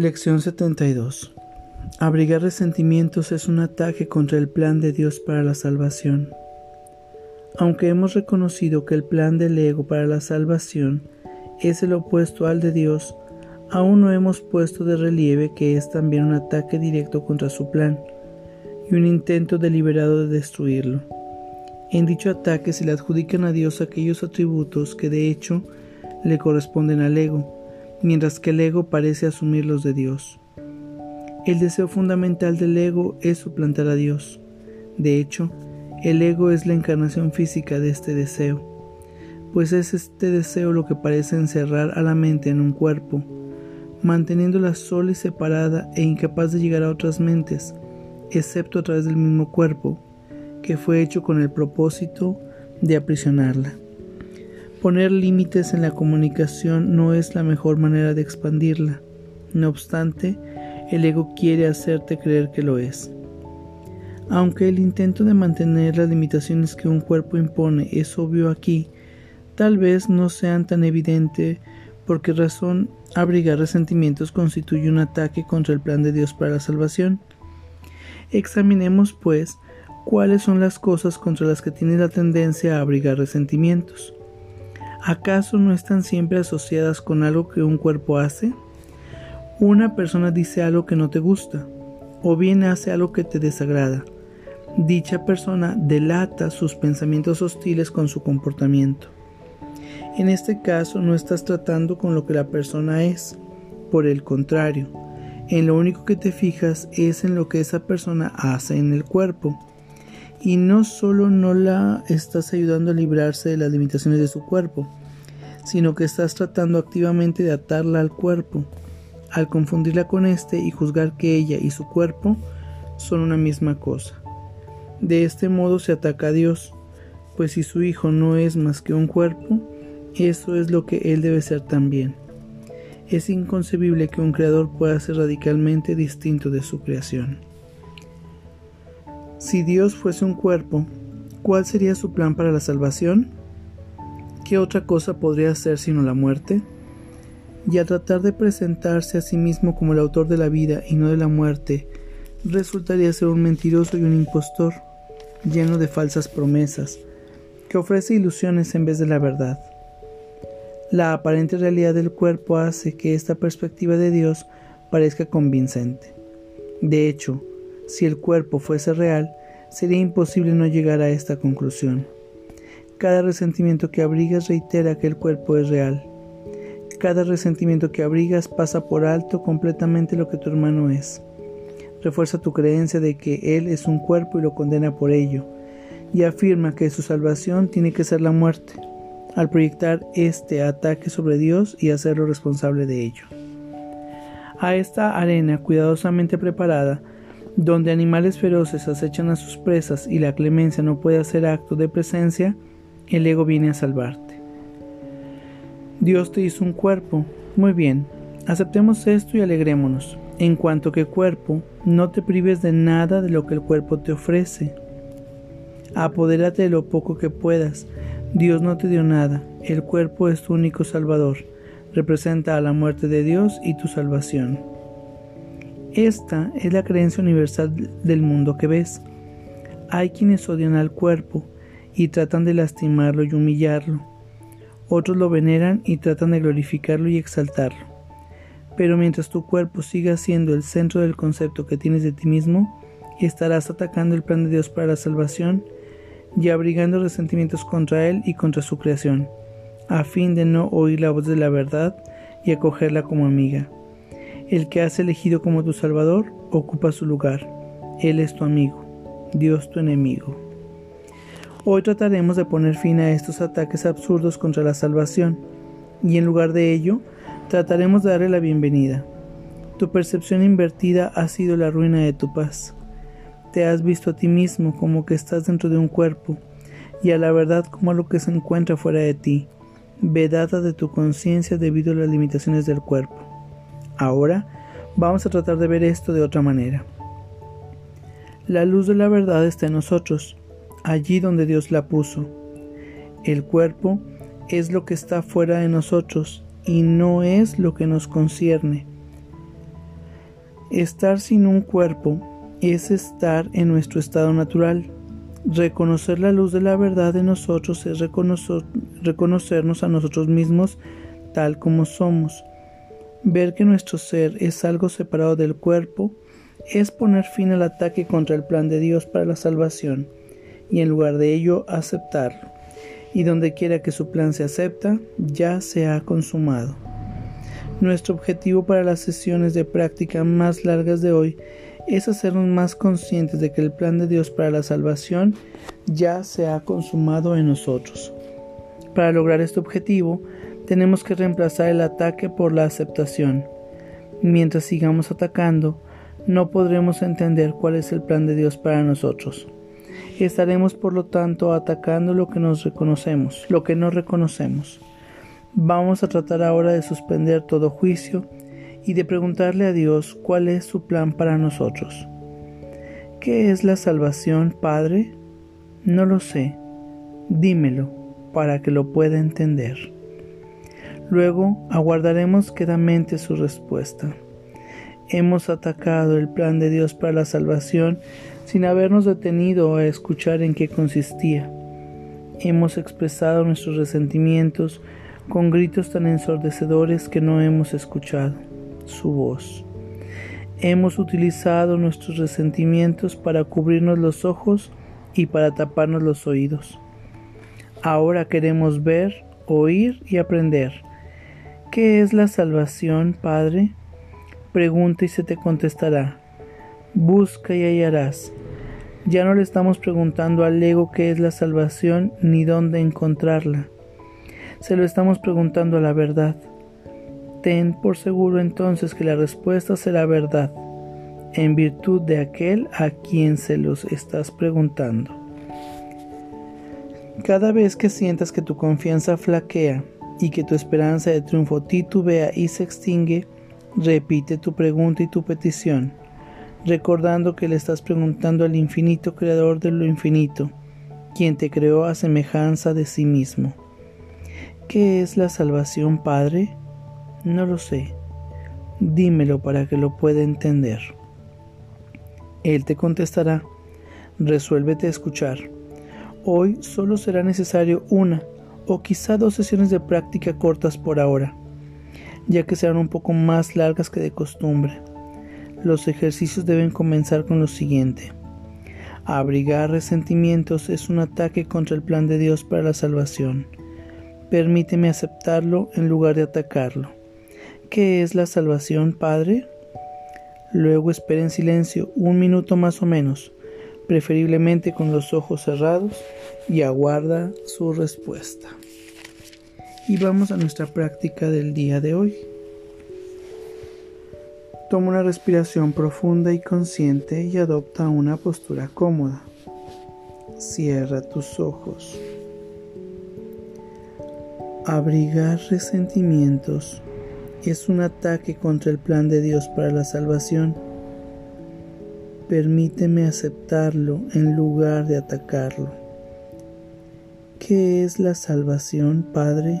Lección 72 Abrigar resentimientos es un ataque contra el plan de Dios para la salvación. Aunque hemos reconocido que el plan del ego para la salvación es el opuesto al de Dios, aún no hemos puesto de relieve que es también un ataque directo contra su plan y un intento deliberado de destruirlo. En dicho ataque se le adjudican a Dios aquellos atributos que de hecho le corresponden al ego, mientras que el ego parece asumir los de Dios. El deseo fundamental del ego es suplantar a Dios. De hecho, el ego es la encarnación física de este deseo, pues es este deseo lo que parece encerrar a la mente en un cuerpo, manteniéndola sola y separada e incapaz de llegar a otras mentes, excepto a través del mismo cuerpo, que fue hecho con el propósito de aprisionarla. Poner límites en la comunicación no es la mejor manera de expandirla. No obstante, el ego quiere hacerte creer que lo es. Aunque el intento de mantener las limitaciones que un cuerpo impone es obvio aquí, tal vez no sean tan evidente porque razón abrigar resentimientos constituye un ataque contra el plan de Dios para la salvación. Examinemos, pues, cuáles son las cosas contra las que tiene la tendencia a abrigar resentimientos. ¿Acaso no están siempre asociadas con algo que un cuerpo hace? Una persona dice algo que no te gusta, o bien hace algo que te desagrada. Dicha persona delata sus pensamientos hostiles con su comportamiento. En este caso no estás tratando con lo que la persona es, por el contrario, en lo único que te fijas es en lo que esa persona hace en el cuerpo y no solo no la estás ayudando a librarse de las limitaciones de su cuerpo, sino que estás tratando activamente de atarla al cuerpo, al confundirla con éste y juzgar que ella y su cuerpo son una misma cosa. De este modo se ataca a Dios, pues si su Hijo no es más que un cuerpo, eso es lo que Él debe ser también. Es inconcebible que un creador pueda ser radicalmente distinto de su creación. Si Dios fuese un cuerpo, ¿cuál sería su plan para la salvación? ¿Qué otra cosa podría ser sino la muerte? Y al tratar de presentarse a sí mismo como el autor de la vida y no de la muerte, resultaría ser un mentiroso y un impostor, lleno de falsas promesas, que ofrece ilusiones en vez de la verdad. La aparente realidad del cuerpo hace que esta perspectiva de Dios parezca convincente. De hecho, si el cuerpo fuese real, sería imposible no llegar a esta conclusión. Cada resentimiento que abrigas reitera que el cuerpo es real. Cada resentimiento que abrigas pasa por alto completamente lo que tu hermano es. Refuerza tu creencia de que él es un cuerpo y lo condena por ello, y afirma que su salvación tiene que ser la muerte, al proyectar este ataque sobre Dios y hacerlo responsable de ello. A esta arena cuidadosamente preparada donde animales feroces acechan a sus presas y la clemencia no puede hacer acto de presencia, el ego viene a salvarte. Dios te hizo un cuerpo. Muy bien, aceptemos esto y alegrémonos. En cuanto que cuerpo, no te prives de nada de lo que el cuerpo te ofrece. Apodérate de lo poco que puedas. Dios no te dio nada. El cuerpo es tu único salvador. Representa a la muerte de Dios y tu salvación. Esta es la creencia universal del mundo que ves. Hay quienes odian al cuerpo y tratan de lastimarlo y humillarlo. Otros lo veneran y tratan de glorificarlo y exaltarlo. Pero mientras tu cuerpo siga siendo el centro del concepto que tienes de ti mismo, estarás atacando el plan de Dios para la salvación y abrigando resentimientos contra Él y contra su creación, a fin de no oír la voz de la verdad y acogerla como amiga. El que has elegido como tu Salvador ocupa su lugar. Él es tu amigo, Dios tu enemigo. Hoy trataremos de poner fin a estos ataques absurdos contra la salvación, y en lugar de ello, trataremos de darle la bienvenida. Tu percepción invertida ha sido la ruina de tu paz. Te has visto a ti mismo como que estás dentro de un cuerpo, y a la verdad como a lo que se encuentra fuera de ti, vedada de tu conciencia debido a las limitaciones del cuerpo. Ahora vamos a tratar de ver esto de otra manera. La luz de la verdad está en nosotros, allí donde Dios la puso. El cuerpo es lo que está fuera de nosotros y no es lo que nos concierne. Estar sin un cuerpo es estar en nuestro estado natural. Reconocer la luz de la verdad de nosotros es reconocernos a nosotros mismos tal como somos. Ver que nuestro ser es algo separado del cuerpo es poner fin al ataque contra el plan de Dios para la salvación y en lugar de ello aceptarlo. Y donde quiera que su plan se acepta, ya se ha consumado. Nuestro objetivo para las sesiones de práctica más largas de hoy es hacernos más conscientes de que el plan de Dios para la salvación ya se ha consumado en nosotros. Para lograr este objetivo, tenemos que reemplazar el ataque por la aceptación. Mientras sigamos atacando, no podremos entender cuál es el plan de Dios para nosotros. Estaremos por lo tanto atacando lo que nos reconocemos, lo que no reconocemos. Vamos a tratar ahora de suspender todo juicio y de preguntarle a Dios cuál es su plan para nosotros. ¿Qué es la salvación, Padre? No lo sé. Dímelo para que lo pueda entender. Luego aguardaremos quedamente su respuesta. Hemos atacado el plan de Dios para la salvación sin habernos detenido a escuchar en qué consistía. Hemos expresado nuestros resentimientos con gritos tan ensordecedores que no hemos escuchado su voz. Hemos utilizado nuestros resentimientos para cubrirnos los ojos y para taparnos los oídos. Ahora queremos ver, oír y aprender. ¿Qué es la salvación, Padre? Pregunta y se te contestará. Busca y hallarás. Ya no le estamos preguntando al ego qué es la salvación ni dónde encontrarla. Se lo estamos preguntando a la verdad. Ten por seguro entonces que la respuesta será verdad, en virtud de aquel a quien se los estás preguntando. Cada vez que sientas que tu confianza flaquea y que tu esperanza de triunfo titubea y se extingue, Repite tu pregunta y tu petición, recordando que le estás preguntando al infinito creador de lo infinito, quien te creó a semejanza de sí mismo. ¿Qué es la salvación, Padre? No lo sé. Dímelo para que lo pueda entender. Él te contestará, resuélvete a escuchar. Hoy solo será necesario una o quizá dos sesiones de práctica cortas por ahora ya que serán un poco más largas que de costumbre. Los ejercicios deben comenzar con lo siguiente. Abrigar resentimientos es un ataque contra el plan de Dios para la salvación. Permíteme aceptarlo en lugar de atacarlo. ¿Qué es la salvación, Padre? Luego espera en silencio un minuto más o menos, preferiblemente con los ojos cerrados, y aguarda su respuesta. Y vamos a nuestra práctica del día de hoy. Toma una respiración profunda y consciente y adopta una postura cómoda. Cierra tus ojos. Abrigar resentimientos es un ataque contra el plan de Dios para la salvación. Permíteme aceptarlo en lugar de atacarlo. ¿Qué es la salvación, Padre?